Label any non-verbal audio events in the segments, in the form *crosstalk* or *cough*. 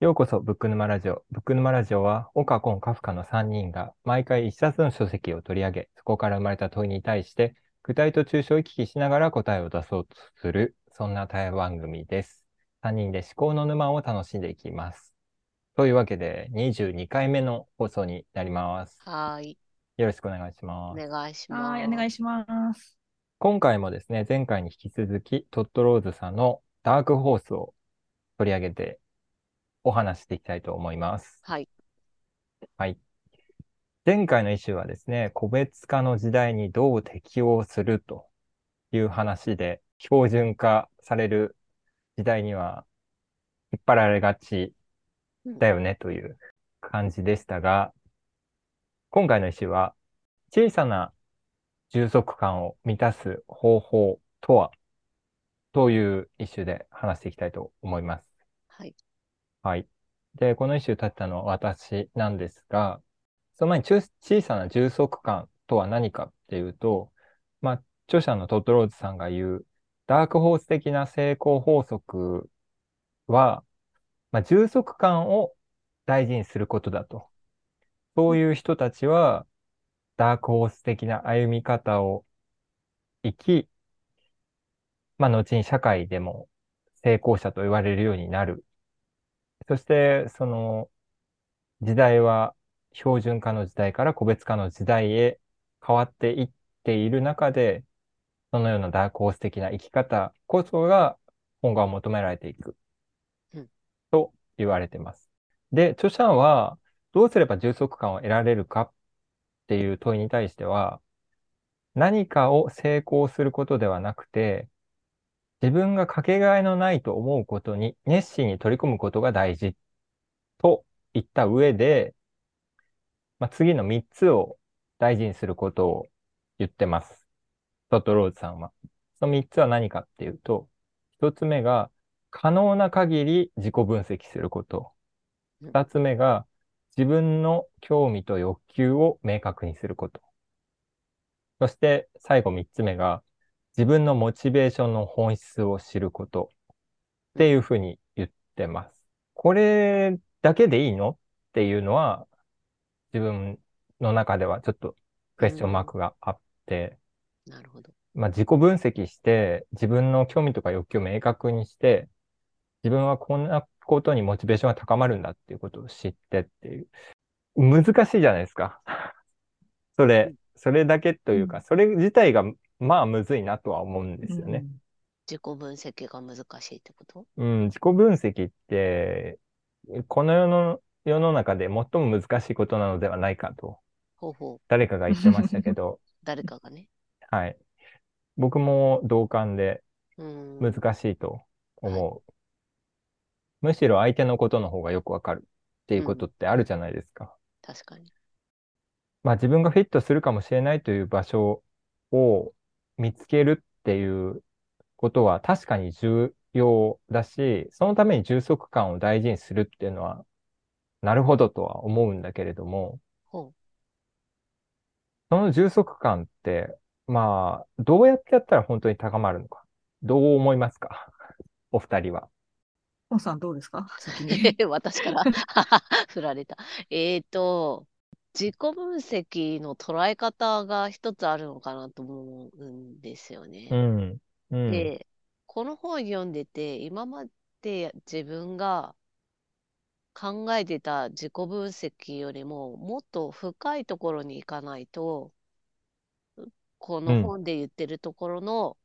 ようこそ、ブック沼ラジオ。ブック沼ラジオは、岡コン、カフカの3人が、毎回一冊の書籍を取り上げ、そこから生まれた問いに対して、具体と抽象を行き来しながら答えを出そうとする、そんな対話番組です。3人で思考の沼を楽しんでいきます。というわけで、22回目の放送になります。はい。よろしくお願いします。お願いします。はい、お願いします。今回もですね、前回に引き続き、トッドローズさんのダークホースを取り上げてお話していきたいと思います。はい。はい。前回のイシューはですね、個別化の時代にどう適応するという話で、標準化される時代には引っ張られがちだよねという感じでしたが、今回のイシューは、小さな充足感を満たす方法とは？というイシューで話していきたいと思います。はい。はい。で、この一周立ったのは私なんですが、その前に小さな充足感とは何かっていうと、まあ、著者のトッドローズさんが言う、ダークホース的な成功法則は、まあ、充足感を大事にすることだと。そういう人たちは、ダークホース的な歩み方を生き、まあ、後に社会でも成功者と言われるようになるそして、その時代は標準化の時代から個別化の時代へ変わっていっている中で、そのようなダークホース的な生き方こそが今後は求められていく、と言われています。で、著者はどうすれば充足感を得られるかっていう問いに対しては、何かを成功することではなくて、自分がかけがえのないと思うことに熱心に取り組むことが大事と言った上で、まあ、次の3つを大事にすることを言ってます。トットローズさんは。その3つは何かっていうと、1つ目が可能な限り自己分析すること。2つ目が自分の興味と欲求を明確にすること。そして最後3つ目が自分のモチベーションの本質を知ることっていうふうに言ってます。これだけでいいの？っていうのは自分の中ではちょっとクエスチョンマークがあって、うん、なるほど。まあ自己分析して自分の興味とか欲求を明確にして自分はこんなことにモチベーションが高まるんだっていうことを知ってっていう。難しいじゃないですか。それ、それだけというか、それ自体がまあ、むずいなとは思うんですよね。自己分析が難しいってこと？うん、自己分析って、この世の世の中で最も難しいことなのではないかと、ほうほう誰かが言ってましたけど、*laughs* 誰かがね。はい。僕も同感で難しいと思う。はい、むしろ相手のことの方がよくわかるっていうことってあるじゃないですか。うん、確かに。まあ自分がフィットするかもしれないという場所を見つけるっていうことは確かに重要だし、そのために充足感を大事にするっていうのは、なるほどとは思うんだけれども、その充足感って、まあ、どうやってやったら本当に高まるのか。どう思いますか？*laughs* お二人は。おさんどうですか？*laughs* 私から *laughs* 振られた。えっ、ー、と、自己分析の捉え方が一つあるのかなと思うんですよね。うん。うん。で、この本読んでて、今まで自分が考えてた自己分析よりももっと深いところに行かないと、この本で言ってるところの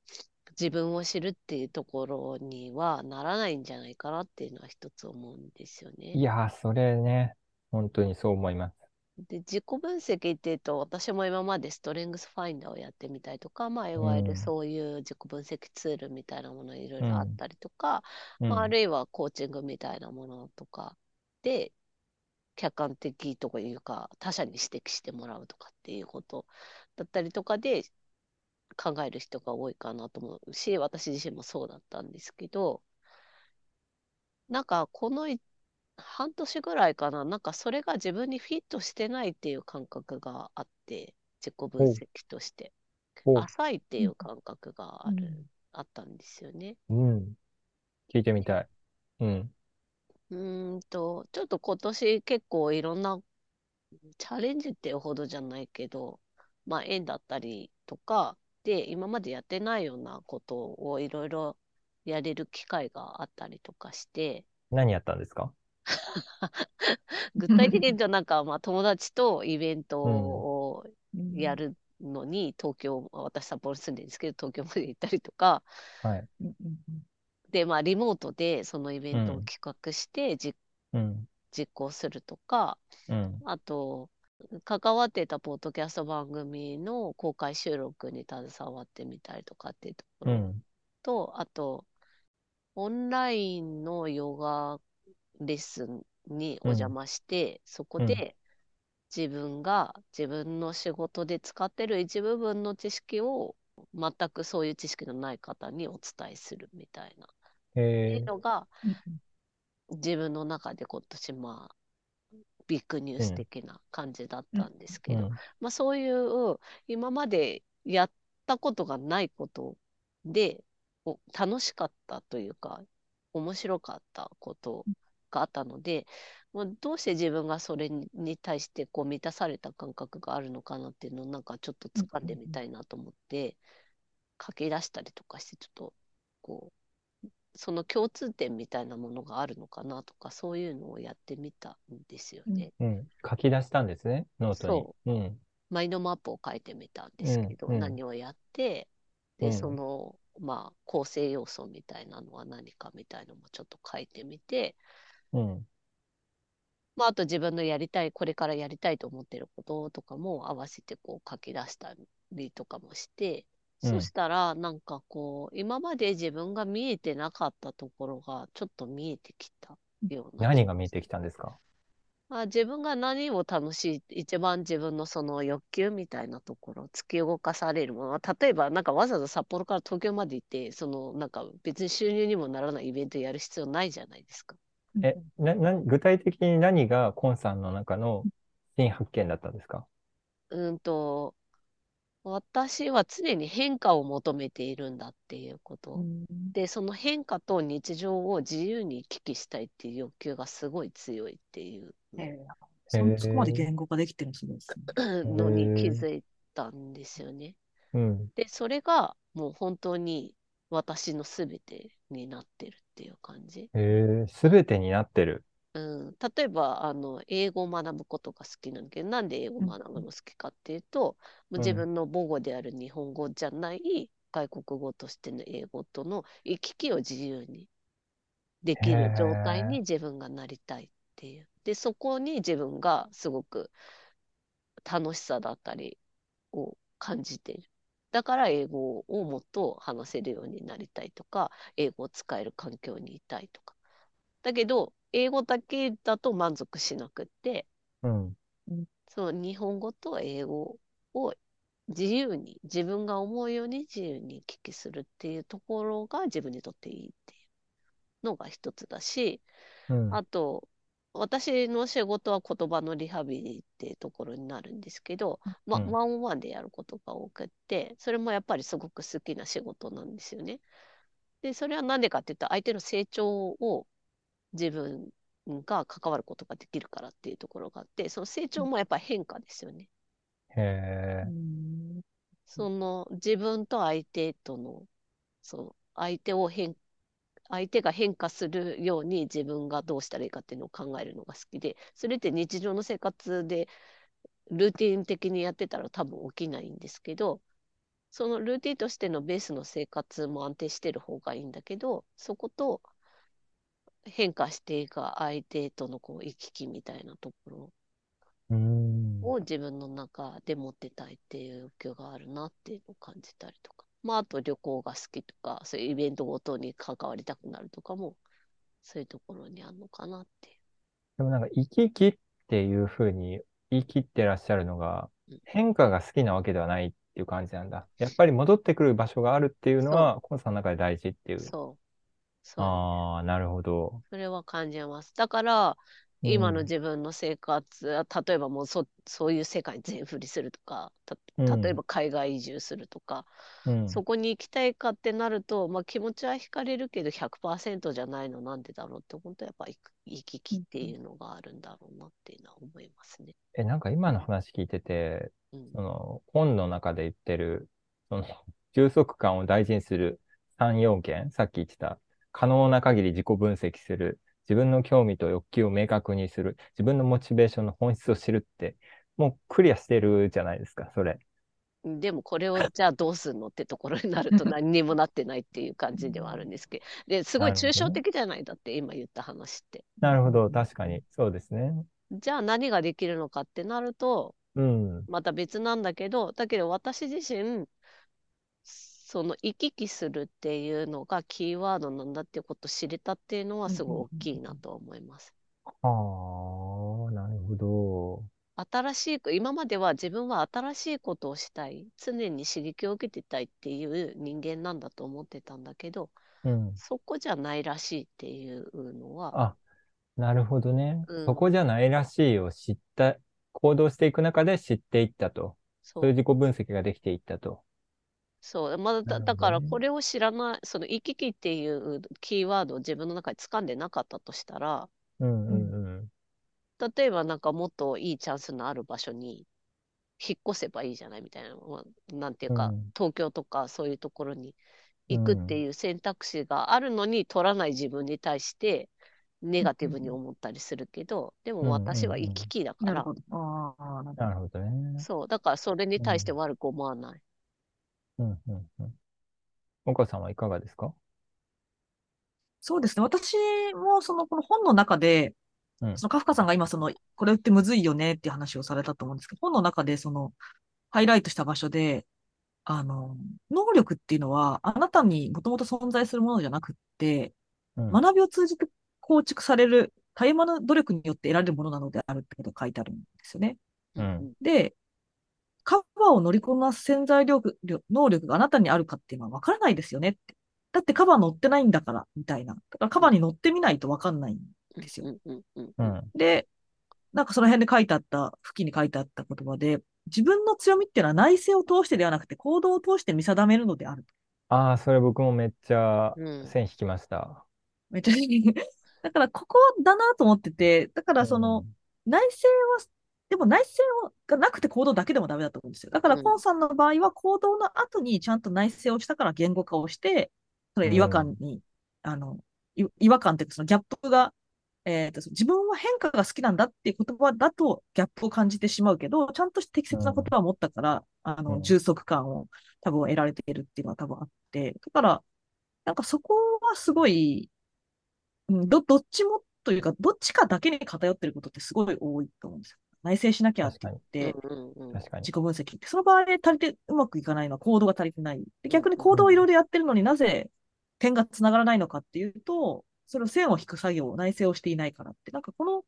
自分を知るっていうところにはならないんじゃないかなっていうのは一つ思うんですよね。いやー、それね、本当にそう思います。で、自己分析っていうと、私も今までストレングスファインダーをやってみたりとか、まあ、いわゆるそういう自己分析ツールみたいなものいろいろあったりとか、うん、まあ、あるいはコーチングみたいなものとかで、客観的とかいうか、他者に指摘してもらうとかっていうことだったりとかで考える人が多いかなと思うし、私自身もそうだったんですけど、なんかこの半年ぐらいかな、なんかそれが自分にフィットしてないっていう感覚があって、自己分析として。浅いっていう感覚がある、うん、あったんですよね。うん。聞いてみたい。うん。うーんと、ちょっと今年結構いろんなチャレンジっていうほどじゃないけど、まあ縁だったりとか、で、今までやってないようなことをいろいろやれる機会があったりとかして、何やったんですか？*laughs* 具体的に言うとなんか、まあ友達とイベントをやるのに、東京、私札幌に住んでるんですけど、東京まで行ったりとか、はい。で、まあリモートでそのイベントをうん企画して実うん。実行するとか、うん。あと、関わってたポッドキャスト番組の公開収録に携わってみたりとかっていうところうん。と、あと、オンラインのヨガレッスンにお邪魔して、そこで自分が自分の仕事で使ってる一部分の知識を全くそういう知識のない方にお伝えするみたいな。っていう。のがうん自分の中で今年まあビッグニュース的な感じだったんですけど、うん。まあ、そういう今までやったことがないことでお楽しかったというか面白かったことがあったので、まあ、どうして自分がそれにに対してこう満たされた感覚があるのかなっていうのをなんかちょっと掴んでみたいなと思って書き出したりとかしてちょっとこうその共通点みたいなものがあるのかなとかそういうのをやってみたんですよね。うん。書き出したんですね、ノートに。。そううん。マインドマップを書いてみたんですけど、うんうん何をやって、で、うんその、まあ、構成要素みたいなのは何かみたいのもちょっと書いてみて、うん。まあ、あと自分のやりたい、これからやりたいと思ってることとかも合わせてこう書き出したりとかもして、うんそしたら、なんかこう、今まで自分が見えてなかったところがちょっと見えてきたような。何が見えてきたんですか？あ自分が何を楽しい、一番自分のその欲求みたいなところ、突き動かされるものは、例えばなんかわざわざ札幌から東京まで行って、そのなんか別に収入にもならないイベントやる必要ないじゃないですか。うんえ、な、な、具体的に何がコンさんの中の新発見だったんですか？うんと、私は常に変化を求めているんだっていうこと。うんで、その変化と日常を自由に行き来したいっていう欲求がすごい強いっていうえのえそそこまで言語化できてるのすごいですね。のに気づいたんですよね。うん。で、それがもう本当に私のすべてになってるっていう感じ。へえ、すべてになってる。うん、例えばあの英語を学ぶことが好きなんだけど、なんで英語を学ぶの好きかっていうと、もう自分の母語である日本語じゃない外国語としての英語との行き来を自由にできる状態に自分がなりたいっていう。で、そこに自分がすごく楽しさだったりを感じている。だから英語をもっと話せるようになりたいとか、英語を使える環境にいたいとか。だけど、英語だけだと満足しなくって、うん。その日本語と英語を自由に、自分が思うように自由に行き来するっていうところが自分にとっていいっていうのが一つだし、うん。あと、私の仕事は言葉のリハビリっていうところになるんですけど、まあ、うんワンオンワンでやることが多くって、それもやっぱりすごく好きな仕事なんですよね。で、それはなんでかって言ったら、相手の成長を自分が関わることができるからっていうところがあって、その成長もやっぱり変化ですよね。へえ。うんその自分と相手との、そう、相手を変、相手が変化するように自分がどうしたらいいかっていうのを考えるのが好きで、それって日常の生活でルーティン的にやってたら多分起きないんですけど、そのルーティンとしてのベースの生活も安定してる方がいいんだけど、そこと変化していく相手とのこう行き来みたいなところうん。を自分の中で持ってたいっていう欲求があるなっていうのを感じたりとか。まあ、あと旅行が好きとか、そういうイベントごとに関わりたくなるとかも、そういうところにあるのかなって。でもなんか、生き生きっていうふうに言い切ってらっしゃるのがうん、変化が好きなわけではないっていう感じなんだ。やっぱり戻ってくる場所があるっていうのは、コンさんの中で大事っていう。そう。そう。ああ、なるほど。それは感じます。だから、今の自分の生活、例えばもうそそういう世界に全振りするとか、例えば海外移住するとか、うん、そこに行きたいかってなると、まあ、気持ちは惹かれるけど100%じゃないのなんでだろうって本当やっぱ行き来っていうのがあるんだろうなっていうのは思いますね。えなんか今の話聞いてて、うん、その本の中で言ってるその *laughs* 充足感を大事にする3要件さっき言ってた可能な限り自己分析する自分の興味と欲求を明確にする、自分のモチベーションの本質を知るって、もうクリアしてるじゃないですか、それ。でもこれをじゃあどうするのってところになると *laughs* 何にもなってないっていう感じではあるんですけど、ですごい抽象的じゃない？だって今言った話って。なるほど、確かにそうですね。じゃあ何ができるのかってなると、うん、また別なんだけど、だけど私自身、その行き来するっていうのがキーワードなんだっていうことを知れたっていうのはすごい大きいなと思います。はあ、なるほど。新しい、今までは自分は新しいことをしたい、常に刺激を受けてたいっていう人間なんだと思ってたんだけど、うん、そこじゃないらしいっていうのは。あ、なるほどね、うん、そこじゃないらしいを知った、行動していく中で知っていったと。そういう自己分析ができていったと。そう、まだだ、だからこれを知らない、その行き来っていうキーワードを自分の中で掴んでなかったとしたら、うんうんうん、例えばなんかもっといいチャンスのある場所に引っ越せばいいじゃないみたいな、まあ、なんていうか、うん、東京とかそういうところに行くっていう選択肢があるのに取らない自分に対してネガティブに思ったりするけど、でも私は行き来だから、なるほど。ね。そう、だからそれに対して悪く思わない。うんうんうん。岡さんはいかがですか？そうですね。私もその、この本の中で、うん、そのカフカさんが今その、これってむずいよねっていう話をされたと思うんですけど、本の中でその、ハイライトした場所で、あの、能力っていうのは、あなたにもともと存在するものじゃなくって、うん、学びを通じて構築される、絶え間の努力によって得られるものなのであるってことが書いてあるんですよね。うん、で、カバーを乗りこなす潜在力能力があなたにあるかっていうのはわからないですよねって。だってカバー乗ってないんだから、みたいな。だからカバーに乗ってみないとわかんないんですよ。で、なんかその辺で書いてあった、付近に書いてあった言葉で、自分の強みっていうのは内政を通してではなくて行動を通して見定めるのである。ああ、それ僕もめっちゃ線引きました。うん、めっちゃ *laughs* だからここだなと思ってて、だからその、内政はでも内政がなくて行動だけでもダメだと思うんですよ。だから、コンさんの場合は行動の後にちゃんと内政をしたから言語化をして、それ違和感に、うん、あの、違和感っていうか、そのギャップが、えーと、自分は変化が好きなんだっていう言葉だとギャップを感じてしまうけど、ちゃんと適切な言葉を持ったから、うん、あの、充足感を多分得られているっていうのは多分あって、だから、なんかそこはすごい、うん、ど、どっちもというか、どっちかだけに偏ってることってすごい多いと思うんですよ。内省しなきゃって言って、自己分析。って、その場合で足りてうまくいかないのは行動が足りてない。で逆に行動をいろいろやってるのになぜ点がつながらないのかっていうと、それを線を引く作業、内省をしていないからって、なんかこの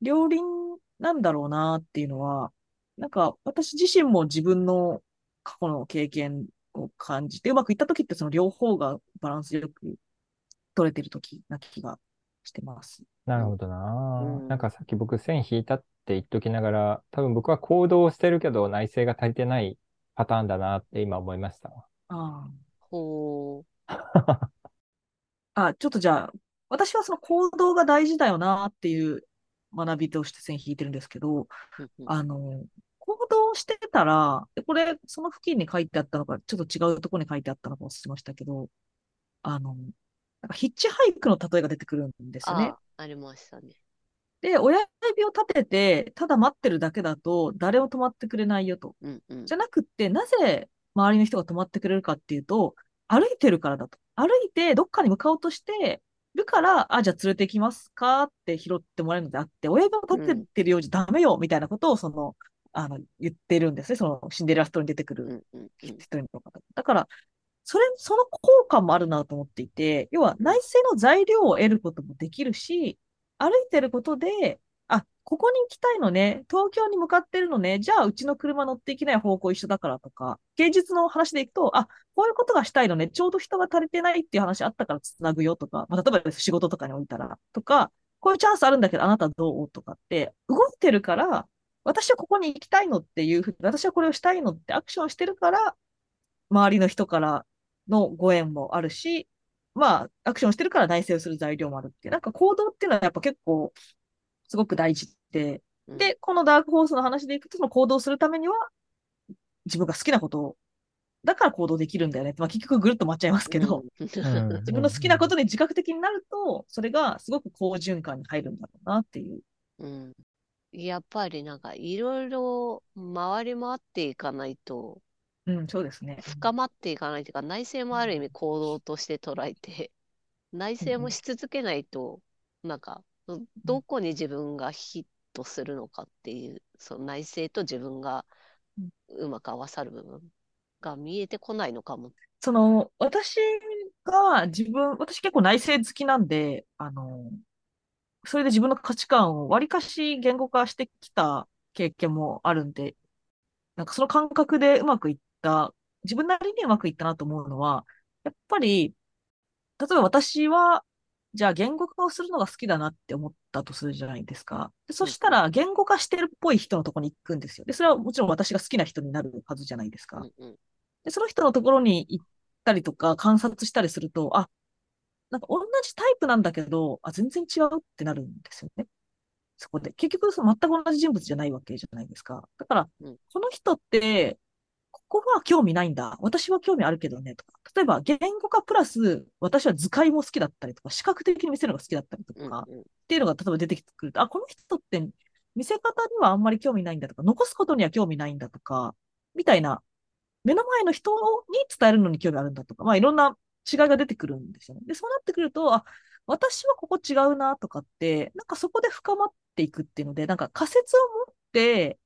両輪なんだろうなっていうのは、なんか私自身も自分の過去の経験を感じて、うまくいった時ってその両方がバランスよく取れてる時な気がしてます。なるほどな、うん、なんかさっき僕線引いたって言っときながら、多分僕は行動してるけど内政が足りてないパターンだなって今思いました。ああ。ほう。あ、ちょっとじゃあ、私はその行動が大事だよなっていう学びとして線引いてるんですけど、あの、行動してたら、これ、その付近に書いてあったのか、ちょっと違うところに書いてあったのか忘れましたけど、あの、なんかヒッチハイクの例えが出てくるんですよね。あ、ありましたね。で、親指を立てて、ただ待ってるだけだと、誰も止まってくれないよと。うんうん、じゃなくって、なぜ周りの人が止まってくれるかっていうと、歩いてるからだと。歩いてどっかに向かおうとしてるから、あ、じゃあ連れて行きますかって拾ってもらえるのであって、親指を立ててるようじゃダメよ、みたいなことを、その、あの、言ってるんですね。その、シンデレラストに出てくる人の方。だから、それ、その効果もあるなと思っていて、要は内政の材料を得ることもできるし、歩いてることで、あ、ここに行きたいのね、東京に向かってるのね、じゃあうちの車乗っていけない方向一緒だからとか、芸術の話でいくと、あ、こういうことがしたいのね、ちょうど人が足りてないっていう話あったからつなぐよとか、まあ、例えば仕事とかに置いたら、とか、こういうチャンスあるんだけど、あなたどう？とかって、動いてるから、私はここに行きたいのっていうふうに、私はこれをしたいのってアクションしてるから、周りの人からのご縁もあるし、まあ、アクションしてるから内省する材料もあるって。いう、なんか行動っていうのはやっぱ結構、すごく大事で、で、このダークホースの話でいくと、その行動するためには、自分が好きなことを、だから行動できるんだよね。まあ、結局ぐるっと回っちゃいますけど、*laughs* 自分の好きなことに自覚的になると、それがすごく好循環に入るんだろうなっていう。うん、やっぱりなんかいろいろ回り回っていかないと、うん、そうですね。深まっていかないというか、内政もある意味行動として捉えて、*laughs* 内政もし続けないと、なんか、どこに自分がヒットするのかっていう、その内政と自分がうまく合わさる部分が見えてこないのかも。その、私が自分、私結構内政好きなんで、あの、それで自分の価値観をわりかし言語化してきた経験もあるんで、なんかその感覚でうまくいった、自分なりにうまくいったなと思うのは、やっぱり、例えば私は、じゃあ言語化をするのが好きだなって思ったとするじゃないですか。でそしたら言語化してるっぽい人のところに行くんですよ。で、それはもちろん私が好きな人になるはずじゃないですか。で、その人のところに行ったりとか観察したりすると、あ、なんか同じタイプなんだけど、あ、全然違うってなるんですよね。そこで。結局、その全く同じ人物じゃないわけじゃないですか。だから、この人って、ここは興味ないんだ。私は興味あるけどね。とか。例えば、言語化プラス、私は図解も好きだったりとか、視覚的に見せるのが好きだったりとか、うんうん、っていうのが例えば出てくると、あ、この人って見せ方にはあんまり興味ないんだとか、残すことには興味ないんだとか、みたいな、目の前の人に伝えるのに興味あるんだとか、まあいろんな違いが出てくるんですよね。で、そうなってくると、あ、私はここ違うなとかって、なんかそこで深まっていくっていうので、なんか仮説を持って、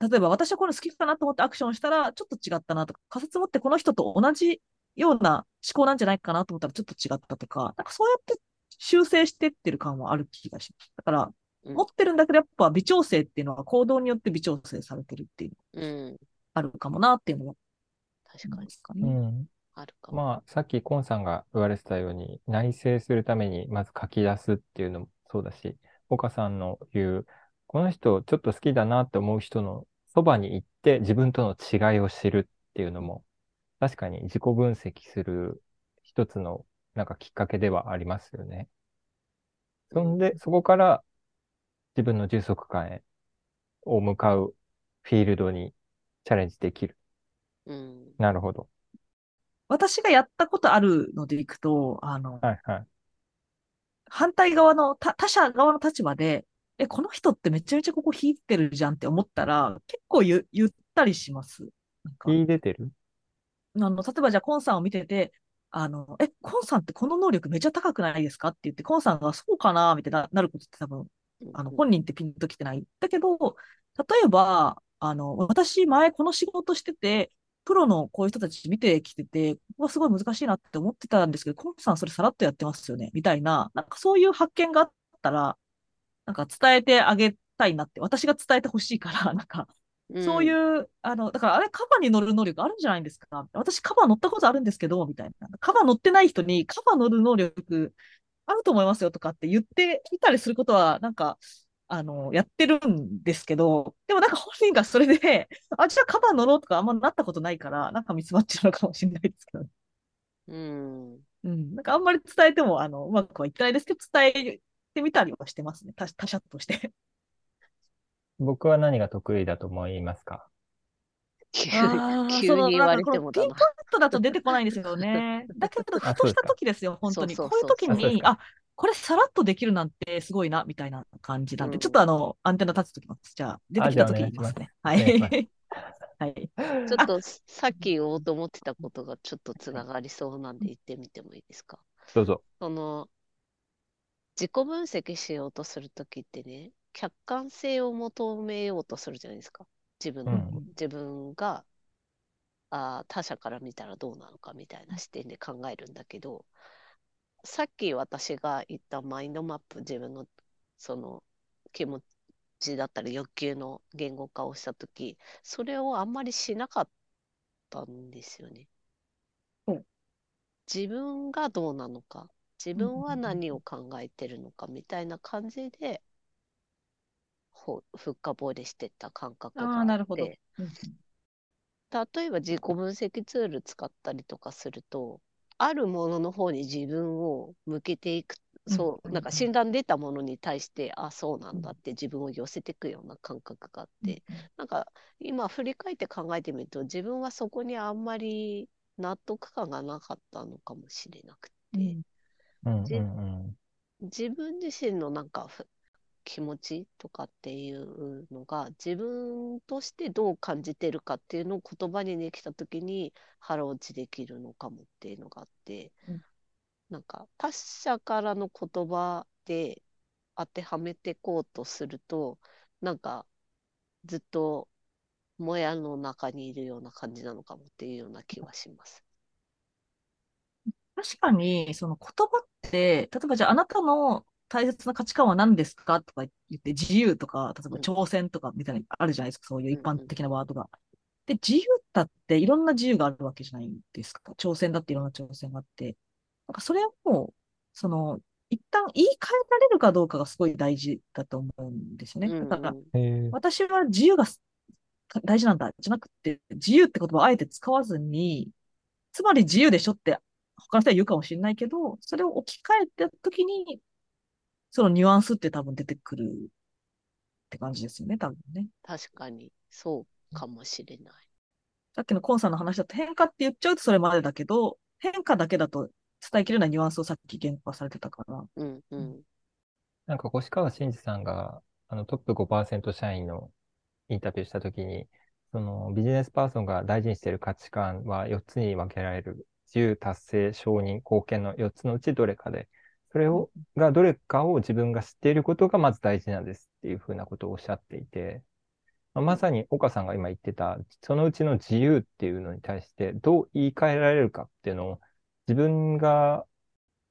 例えば私はこの好きかなと思ってアクションしたら、ちょっと違ったなとか、仮説持ってこの人と同じような思考なんじゃないかなと思ったらちょっと違ったとか、なんかそうやって修正してってる感はある気がします。だから、持ってるんだけど、やっぱ微調整っていうのは行動によって微調整されてるっていう、うん、あるかもなっていうのは、確かにですかね。うんあるかも。まあ、さっきコンさんが言われてたように、内省するためにまず書き出すっていうのもそうだし、岡さんの言う、この人ちょっと好きだなって思う人のそばに行って自分との違いを知るっていうのも、確かに自己分析する一つのなんかきっかけではありますよね。そんで、そこから自分の充足感へを向かうフィールドにチャレンジできる。うん、なるほど。私がやったことあるのでいくと、あの、はいはい、反対側の他者側の立場で、え、この人ってめちゃめちゃここ引いてるじゃんって思ったら、結構ゆ言ったりします。なんか引いてる？あの、例えばじゃあ、コンさんを見てて、あの、え、コンさんってこの能力めちゃ高くないですかって言って、コンさんがそうかなみたいな、なることって多分、あの、本人ってピンときてない。だけど、例えば、あの、私前この仕事してて、プロのこういう人たち見てきてて、ここはすごい難しいなって思ってたんですけど、コンさんそれさらっとやってますよね、みたいな、なんかそういう発見があったら、なんか伝えてあげたいなって、私が伝えてほしいから、*laughs* なんか、そういう、うん、あの、だからあれカバに乗る能力あるんじゃないですか？私カバ乗ったことあるんですけど、みたいな。カバ乗ってない人にカバ乗る能力あると思いますよとかって言ってみたりすることは、なんか、あの、やってるんですけど、でもなんか本人がそれで、*laughs* あ、じゃあカバ乗ろうとかあんまなったことないから、なんかミスマッチなのかもしれないですけど。うん。うん。なんかあんまり伝えても、あの、うまくはいってないですけど、伝えてみたりはしてますね。他他者として僕は何が得意だと思いますか？急急に言われてもピンポイントだと出てこないんですよね。*laughs* だけど、ふとした時ですよ、本当に。こういう時に、あこれさらっとできるなんてすごいな、みたいな感じなんで、うん、ちょっとあの、アンテナ立つときます。じゃあ、出てきたとき言いますね。はい。はい。ちょっとさっき言おうと思ってたことがちょっとつながりそうなんで言ってみてもいいですか？どうぞ。その、自己分析しようとするときってね、客観性を求めようとするじゃないですか。自分の、うん、自分があ他者から見たらどうなのかみたいな視点で考えるんだけど、さっき私が言ったマインドマップ、自分のその気持ちだったり欲求の言語化をしたとき、それをあんまりしなかったんですよね。うん、自分がどうなのか、自分は何を考えてるのかみたいな感じで、ほ深掘りしてった感覚があって。あなるほど。うん例えば自己分析ツール使ったりとかすると、あるものの方に自分を向けていく、そう、なんか診断出たものに対して、あ、そうなんだって自分を寄せていくような感覚があって、なんか今振り返って考えてみると、自分はそこにあんまり納得感がなかったのかもしれなくて、自分自身のなんか気持ちとかっていうのが自分としてどう感じてるかっていうのを言葉にできた時に腹落ちできるのかもっていうのがあって、うん、なんか他者からの言葉で当てはめていこうとするとなんかずっともやの中にいるような感じなのかもっていうような気はします。確かに、その言葉って、例えばじゃああなたの大切な価値観は何ですかとか言って、自由とか、例えば挑戦とかみたいなあるじゃないですか、そういう一般的なワードが。で、自由だっていろんな自由があるわけじゃないですか。挑戦だっていろんな挑戦があって。なんかそれを、その、一旦言い換えられるかどうかがすごい大事だと思うんですよね。だから、私は自由が大事なんだ、じゃなくて、自由って言葉をあえて使わずに、つまり自由でしょって他の人は言うかもしれないけど、それを置き換えたときに、そのニュアンスって多分出てくるって感じですよね、多分ね。確かに、そうかもしれない。さっきのコンさんの話だと変化って言っちゃうとそれまでだけど、変化だけだと伝えきれないニュアンスをさっき言語化されてたから。うんうん。なんか、越川真司さんが、あの、トップ5%社員のインタビューしたときに、そのビジネスパーソンが大事にしている価値観は4つに分けられる。自由、達成、承認、貢献の4つのうちどれかで、それを、がどれかを自分が知っていることがまず大事なんですっていうふうなことをおっしゃっていて、まあ、まさに岡さんが今言ってた、そのうちの自由っていうのに対してどう言い換えられるかっていうのを、自分が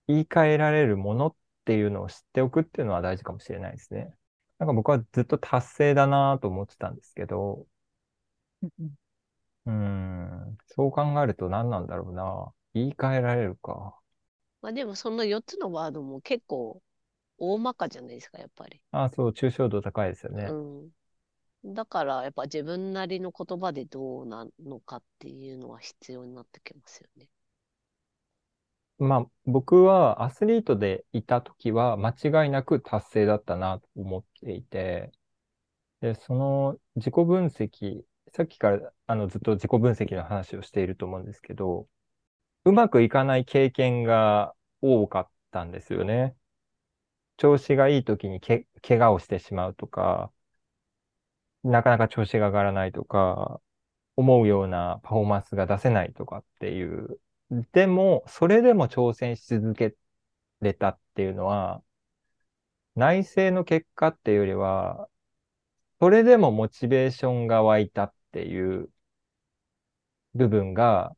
言い換えられるものっていうのを知っておくっていうのは大事かもしれないですね。なんか僕はずっと達成だなと思ってたんですけど、うん、そう考えると何なんだろうな。言い換えられるか。まあでもその4つのワードも結構大まかじゃないですか、やっぱり。ああ、そう、抽象度高いですよね。うん。だからやっぱ自分なりの言葉でどうなのかっていうのは必要になってきますよね。まあ僕はアスリートでいた時は間違いなく達成だったなと思っていて、で、その自己分析、さっきからあのずっと自己分析の話をしていると思うんですけど、うまくいかない経験が多かったんですよね。調子がいい時にけ、怪我をしてしまうとか、なかなか調子が上がらないとか、思うようなパフォーマンスが出せないとかっていう。でも、それでも挑戦し続けれたっていうのは、内政の結果っていうよりは、それでもモチベーションが湧いたっっていう部分が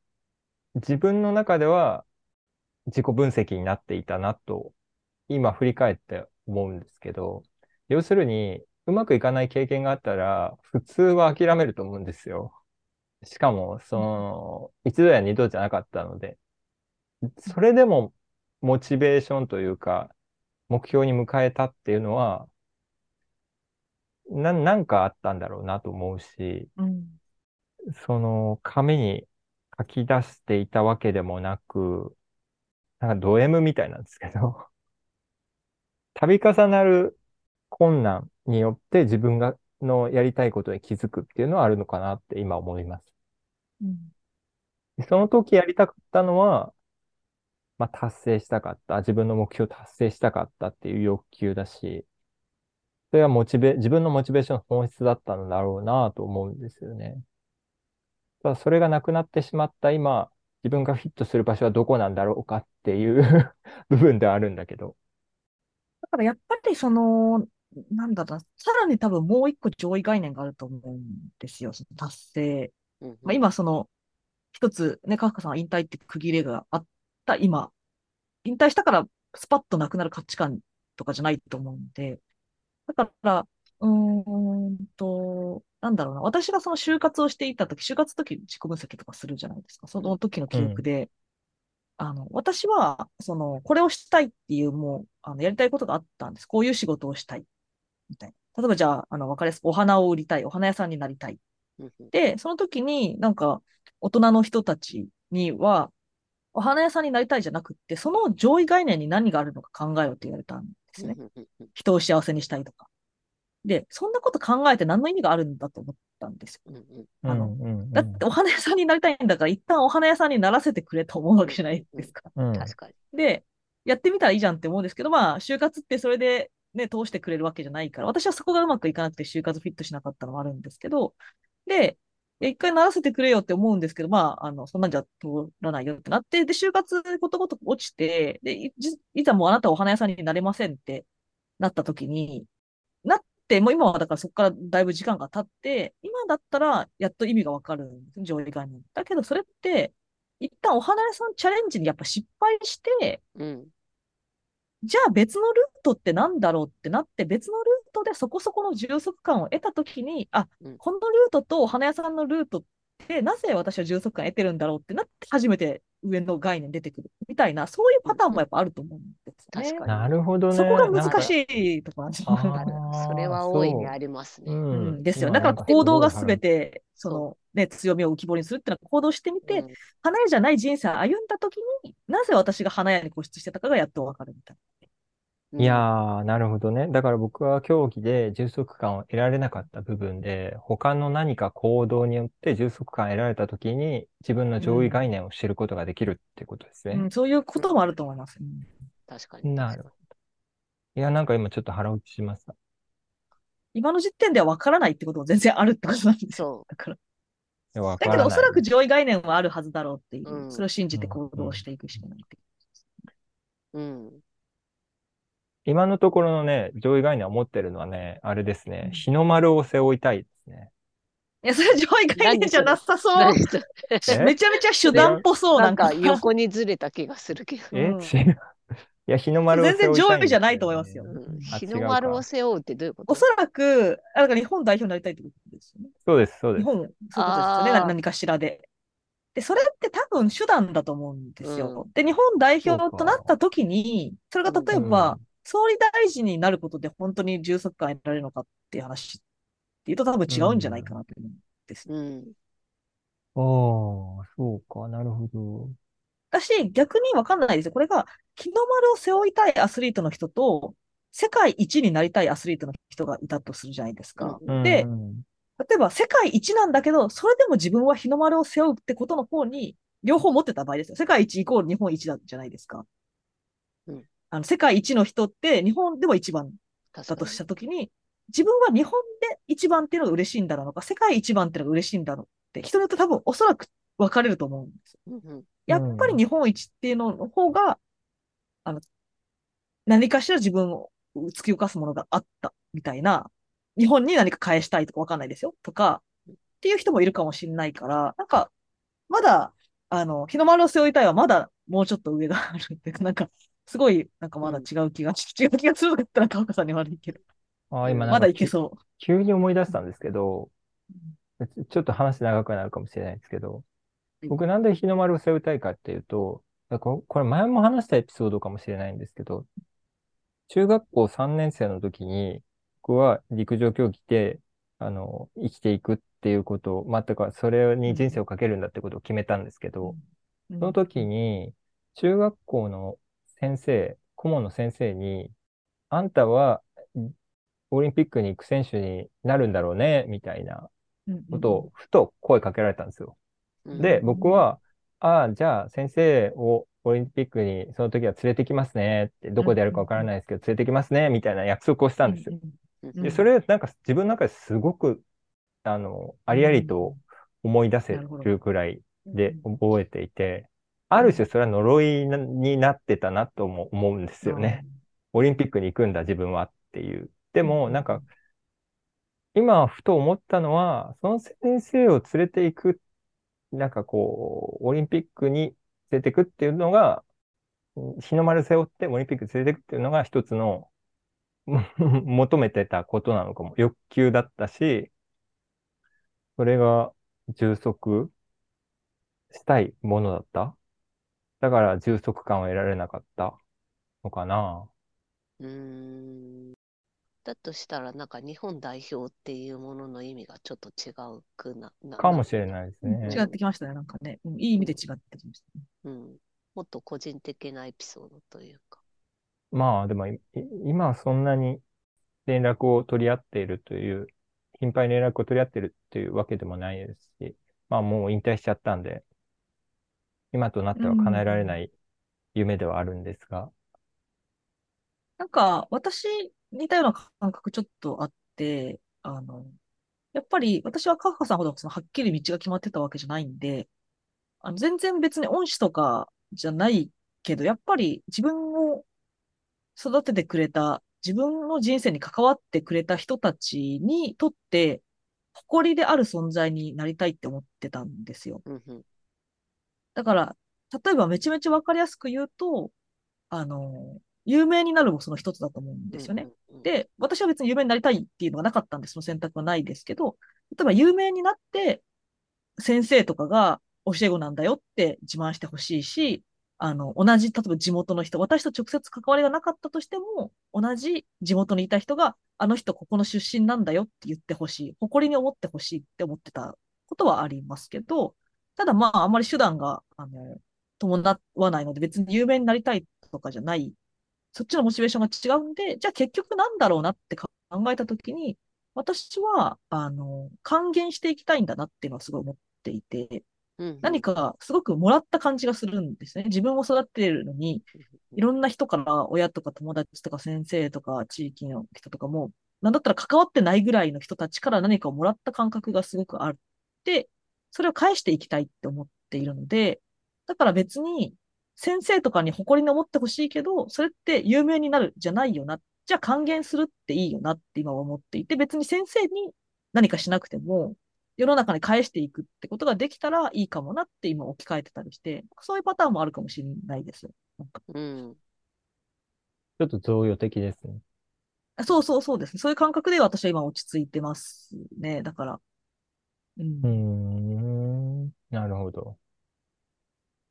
自分の中では自己分析になっていたなと、今振り返って思うんですけど、要するに、うまくいかない経験があったら、普通は諦めると思うんですよ。しかも、その、一度や二度じゃなかったので、それでもモチベーションというか、目標に迎えたっていうのは、な、なんかあったんだろうなと思うし、うん、その、紙に書き出していたわけでもなく、なんかド M みたいなんですけど *laughs* 度重なる困難によって自分がのやりたいことに気づくっていうのはあるのかなって今思います。うん、その時やりたかったのは、まあ、達成したかった。自分の目標達成したかったっていう欲求だし、それはモチベ、自分のモチベーションの本質だったんだろうなと思うんですよね。ただそれがなくなってしまった今、自分がフィットする場所はどこなんだろうかっていう *laughs* 部分ではあるんだけど。だからやっぱりその、なんだろうさらに多分もう一個上位概念があると思うんですよ、その達成。うんうん、まあ、今その、一つね、カフカさんは引退って区切りがあった今、引退したからスパッとなくなる価値観とかじゃないと思うんで、だから、うーんと、なんだろうな。私がその就活をしていたとき、就活の時自己分析とかするじゃないですか。その時の記憶で、あの、私は、その、これをしたいっていう、もう、あの、やりたいことがあったんです。こういう仕事をしたい。みたいな。例えばじゃあ、あの、わかりやすく、お花を売りたい。お花屋さんになりたい。で、その時になんか、大人の人たちには、お花屋さんになりたいじゃなくって、その上位概念に何があるのか考えろって言われたんですね。人を幸せにしたいとか。で、そんなこと考えて何の意味があるんだと思ったんですよ。あの、だってお花屋さんになりたいんだから、一旦お花屋さんにならせてくれと思うわけじゃないですか。確かに。で、やってみたらいいじゃんって思うんですけど、まあ、就活ってそれでね、通してくれるわけじゃないから、私はそこがうまくいかなくて就活フィットしなかったのもあるんですけど、で、一回ならせてくれよって思うんですけど、まあ、あの、そんなんじゃ通らないよってなって、で、就活ことごとく落ちて、で、いいざもうあなたお花屋さんになれませんってなった時に、なって、もう今はだからそこからだいぶ時間が経って、今だったらやっと意味がわかるんです、上位概念。だけどそれって、一旦お花屋さんチャレンジにやっぱ失敗して、うん、じゃあ別のルートって何だろうってなって、別のルートでそこそこの充足感を得たときに、あ、うん、このルートとお花屋さんのルートってなぜ私は充足感得てるんだろうってなって初めて上の概念出てくるみたいな、そういうパターンもやっぱあると思うんですね。確かに。なるほどね。そこが難しいところなんですよ。それは大いにありますね。ううん、ですよ。だから行動がすべて、その、ね、強みを浮き彫りにするっていうのは行動してみて、うん、花屋じゃない人生を歩んだときになぜ私が花屋に固執してたかがやっとわかるみたいな。いやー、なるほどね。だから僕は競技で充足感を得られなかった部分で、他の何か行動によって充足感を得られたときに、自分の上位概念を知ることができるってことですね。うん、そういうこともあると思います。確かに。なるほど。いや、なんか今ちょっと腹落ちしました。今の時点では分からないってことも全然あるってことなんですよ。だから。だけど、おそらく上位概念はあるはずだろうっていう、うん、それを信じて行動していくしかないっていう。うん。今のところのね、上位概念を持ってるのはね、あれですね、日の丸を背負いたいですね。いや、それ上位概念じゃなさそう。めちゃめちゃ手段っぽそう。なんか横にずれた気がするけど。え、違う。いや、日の丸を背負いたい、全然上位じゃないと思いますよ。日の丸を背負うってどういうこと？おそらく、あか日本代表になりたいってことですよね。そうです、そうです。日本、そういうことですよね。何かしらで。で、それって多分手段だと思うんですよ。うん、で、日本代表となった時に、それが例えば、総理大臣になることで本当に充足感得られるのかっていう話っていうと多分違うんじゃないかなと思うんですうん。ああ、そうか、なるほど。私、逆にわかんないですよ。これが、日の丸を背負いたいアスリートの人と、世界一になりたいアスリートの人がいたとするじゃないですか。うん、で、例えば世界一なんだけど、それでも自分は日の丸を背負うってことの方に、両方持ってた場合ですよ。世界一イコール日本一だじゃないですか。あの、世界一の人って日本でも一番だとしたときに、自分は日本で一番っていうのが嬉しいんだろうか、世界一番っていうのが嬉しいんだろうって、人によって多分おそらく分かれると思うんですよ。うんうん、やっぱり日本一っていうのの方が、あの、何かしら自分を突き動かすものがあったみたいな、日本に何か返したいとか分かんないですよ。とか、っていう人もいるかもしれないから、なんか、まだ、あの、日の丸を背負いたいはまだもうちょっと上があるって、なんか、すごい、なんかまだ違う気が、*laughs* 違う気がするんだったら、川岡さんに悪いけど。あ今まだいけそう。急に思い出したんですけど、ちょっと話長くなるかもしれないですけど、僕なんで日の丸を背負いたいかっていうと、これ前も話したエピソードかもしれないんですけど、中学校3年生の時に、僕は陸上競技で、あの、生きていくっていうことを、まあ、か、それに人生をかけるんだってことを決めたんですけど、その時に、中学校の先生、顧問の先生に、あんたはオリンピックに行く選手になるんだろうね、みたいなことをふと声かけられたんですよ。で、僕は、ああ、じゃあ先生をオリンピックにその時は連れてきますねって、どこでやるかわからないですけど、連れてきますね、みたいな約束をしたんですよ。で、それなんか自分の中ですごく、あの、ありありと思い出せるくらいで覚えていて、ある種それは呪いになってたなとも思うんですよね。オリンピックに行くんだ自分はっていう。でもなんか、今ふと思ったのは、その先生を連れて行く、なんかこう、オリンピックに連れて行くっていうのが、日の丸背負ってオリンピック連れて行くっていうのが一つの *laughs* 求めてたことなのかも。欲求だったし、それが充足したいものだっただから充足感を得られなかったのかな。うーん。だとしたら、なんか日本代表っていうものの意味がちょっと違うくな、なかもしれないですうんね。違ってきましたね、なんかね。うんいい意味で違ってきましたね。うん。もっと個人的なエピソードというか。まあでもい今はそんなに連絡を取り合っているという、頻繁に連絡を取り合ってるというわけでもないですし、まあもう引退しちゃったんで、今となっては叶えられない夢ではあるんですが、なんか、私、似たような感覚ちょっとあって、あの、やっぱり私はカフカさんほどそのはっきり道が決まってたわけじゃないんで、あの全然別に恩師とかじゃないけど、やっぱり自分を育ててくれた、自分の人生に関わってくれた人たちにとって、誇りである存在になりたいって思ってたんですよ。だから、例えばめちゃめちゃわかりやすく言うと、あの、有名になるもその一つだと思うんですよね。うんうん。で、私は別に有名になりたいっていうのがなかったんで、その選択はないですけど、例えば有名になって、先生とかが教え子なんだよって自慢してほしいし、あの、同じ、例えば地元の人、私と直接関わりがなかったとしても、同じ地元にいた人が、あの人ここの出身なんだよって言ってほしい。誇りに思ってほしいって思ってたことはありますけど、ただまあ、あんまり手段が、あの、伴わないので、別に有名になりたいとかじゃない。そっちのモチベーションが違うんで、じゃあ結局なんだろうなって考えたときに、私は、あの、還元していきたいんだなっていうのはすごい思っていて、うんうん。何かすごくもらった感じがするんですね。自分を育てているのに、いろんな人から、親とか友達とか先生とか地域の人とかも、なん。だったら関わってないぐらいの人たちから何かをもらった感覚がすごくあって、それを返していきたいって思っているので、だから別に先生とかに誇りに思ってほしいけど、それって有名になるじゃないよな。じゃあ還元するっていいよなって今は思っていて、別に先生に何かしなくても、世の中に返していくってことができたらいいかもなって今置き換えてたりして、そういうパターンもあるかもしれないですよ。なんかうん。ちょっと贈与的ですね。あそうそうそうですね。そういう感覚で私は今落ち着いてますね。だから。う。うんーん、なるほど。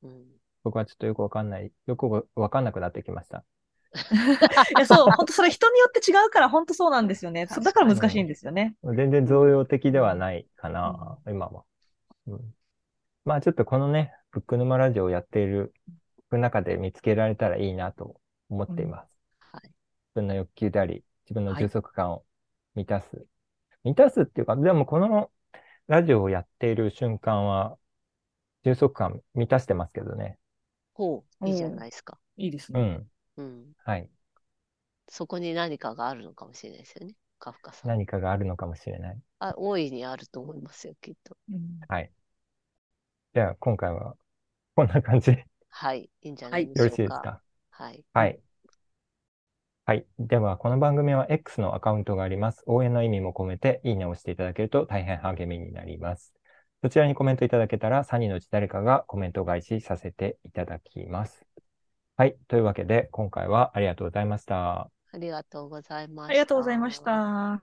うん。僕はちょっとよくわかんない、よくわわかんなくなってきました。*laughs* いや、そう、本当それ人によって違うから、本当そうなんですよね。だから難しいんですよね。全然贈与的ではないかな、今は。うん、まあちょっとこのね、ブック沼ラジオをやっている中で見つけられたらいいなと思っています。はい。自分の欲求であり、自分の充足感を満たす。満たすっていうか、でもこのラジオをやっている瞬間は、充足感満たしてますけどね。ほう、いいじゃないですか。いいですね。うん。うん。はい。そこに何かがあるのかもしれないですよね。カフカさん。何かがあるのかもしれない。あ、大いにあると思いますよ、きっと。うんはい。じゃあ、今回はこんな感じではい。いいんじゃなはいいでよろしいですかはい。はい。はい。では、この番組は X のアカウントがあります。応援の意味も込めて、いいねを押していただけると大変励みになります。そちらにコメントいただけたら、3人のうち誰かがコメント返しさせていただきます。はい。というわけで、今回はありがとうございました。ありがとうございました。ありがとうございました。